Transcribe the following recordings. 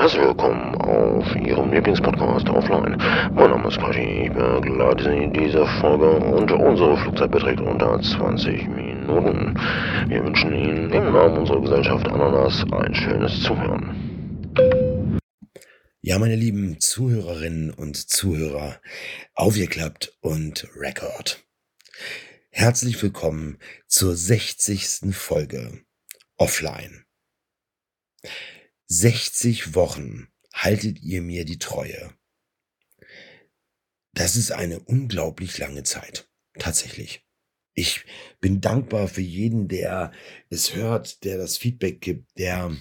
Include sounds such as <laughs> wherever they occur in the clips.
Herzlich willkommen auf Ihrem Lieblingspodcast Offline. Mein Name ist Quashi, ich begleite Sie in dieser Folge und unsere Flugzeit beträgt unter 20 Minuten. Wir wünschen Ihnen im Namen unserer Gesellschaft Ananas ein schönes Zuhören. Ja, meine lieben Zuhörerinnen und Zuhörer, aufgeklappt und Record. Herzlich willkommen zur 60. Folge Offline. 60 Wochen haltet ihr mir die Treue. Das ist eine unglaublich lange Zeit. Tatsächlich. Ich bin dankbar für jeden, der es hört, der das Feedback gibt, der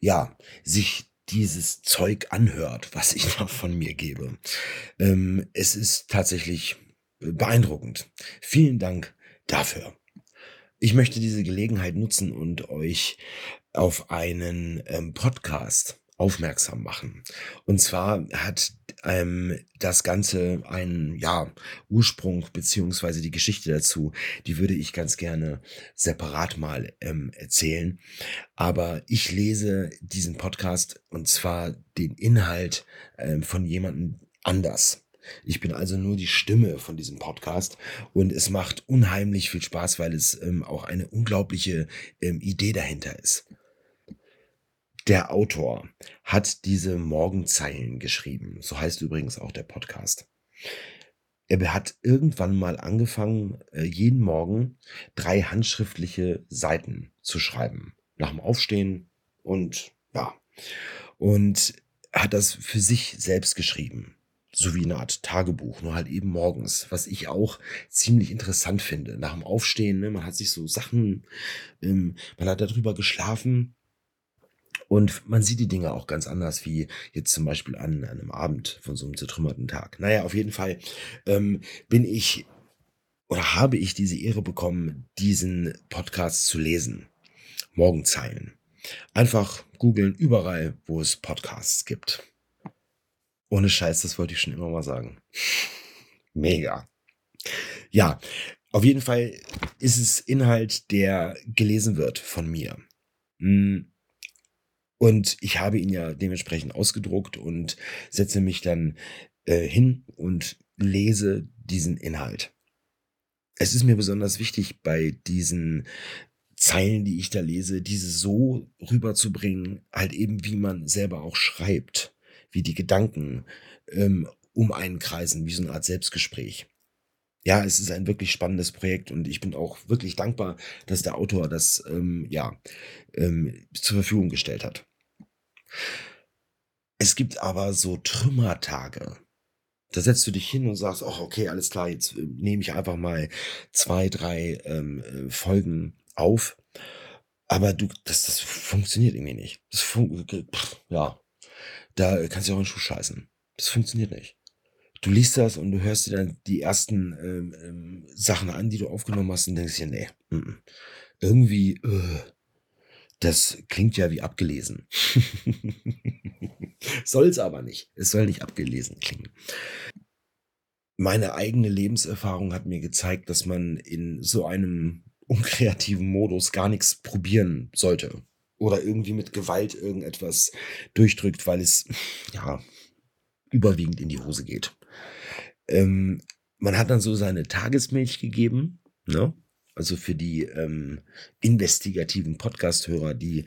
ja sich dieses Zeug anhört, was ich <laughs> da von mir gebe. Ähm, es ist tatsächlich beeindruckend. Vielen Dank dafür. Ich möchte diese Gelegenheit nutzen und euch auf einen ähm, Podcast aufmerksam machen. Und zwar hat ähm, das Ganze einen ja, Ursprung beziehungsweise die Geschichte dazu, die würde ich ganz gerne separat mal ähm, erzählen. Aber ich lese diesen Podcast und zwar den Inhalt ähm, von jemandem anders. Ich bin also nur die Stimme von diesem Podcast und es macht unheimlich viel Spaß, weil es ähm, auch eine unglaubliche ähm, Idee dahinter ist. Der Autor hat diese Morgenzeilen geschrieben. So heißt übrigens auch der Podcast. Er hat irgendwann mal angefangen, äh, jeden Morgen drei handschriftliche Seiten zu schreiben. Nach dem Aufstehen und ja. Und hat das für sich selbst geschrieben. So wie eine Art Tagebuch, nur halt eben morgens. Was ich auch ziemlich interessant finde. Nach dem Aufstehen, ne, man hat sich so Sachen, ähm, man hat darüber geschlafen und man sieht die Dinge auch ganz anders, wie jetzt zum Beispiel an, einem Abend von so einem zertrümmerten Tag. Naja, auf jeden Fall ähm, bin ich oder habe ich diese Ehre bekommen, diesen Podcast zu lesen. Morgenzeilen. Einfach googeln überall, wo es Podcasts gibt. Ohne Scheiß, das wollte ich schon immer mal sagen. Mega. Ja, auf jeden Fall ist es Inhalt, der gelesen wird von mir. Hm und ich habe ihn ja dementsprechend ausgedruckt und setze mich dann äh, hin und lese diesen Inhalt. Es ist mir besonders wichtig, bei diesen Zeilen, die ich da lese, diese so rüberzubringen, halt eben wie man selber auch schreibt, wie die Gedanken ähm, um einen kreisen, wie so eine Art Selbstgespräch ja, es ist ein wirklich spannendes Projekt und ich bin auch wirklich dankbar, dass der Autor das ähm, ja ähm, zur Verfügung gestellt hat. Es gibt aber so Trümmertage. Da setzt du dich hin und sagst, ach, okay, alles klar, jetzt äh, nehme ich einfach mal zwei, drei ähm, äh, Folgen auf. Aber du, das, das funktioniert irgendwie nicht. Das fun pff, ja, da kannst du auch in den Schuh scheißen. Das funktioniert nicht. Du liest das und du hörst dir dann die ersten ähm, ähm, Sachen an, die du aufgenommen hast und denkst dir, nee, m -m. irgendwie, äh, das klingt ja wie abgelesen. <laughs> soll es aber nicht. Es soll nicht abgelesen klingen. Meine eigene Lebenserfahrung hat mir gezeigt, dass man in so einem unkreativen Modus gar nichts probieren sollte. Oder irgendwie mit Gewalt irgendetwas durchdrückt, weil es ja überwiegend in die Hose geht. Ähm, man hat dann so seine Tagesmilch gegeben, ne? Also für die ähm, investigativen Podcast-Hörer, die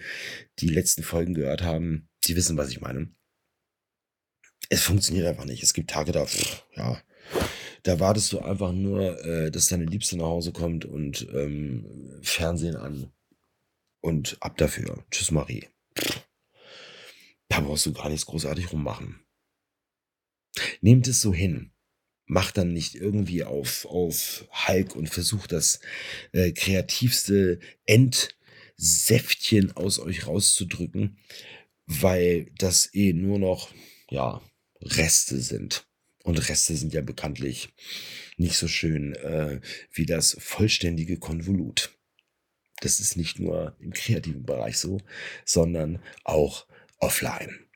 die letzten Folgen gehört haben, die wissen, was ich meine. Es funktioniert einfach nicht. Es gibt Tage da, ja, da wartest du einfach nur, äh, dass deine Liebste nach Hause kommt und ähm, Fernsehen an und ab dafür. Tschüss, Marie. Da brauchst du gar nichts großartig rummachen. Nehmt es so hin macht dann nicht irgendwie auf, auf Hulk und versucht das äh, kreativste Endsäftchen aus euch rauszudrücken, weil das eh nur noch, ja, Reste sind. Und Reste sind ja bekanntlich nicht so schön äh, wie das vollständige Konvolut. Das ist nicht nur im kreativen Bereich so, sondern auch offline.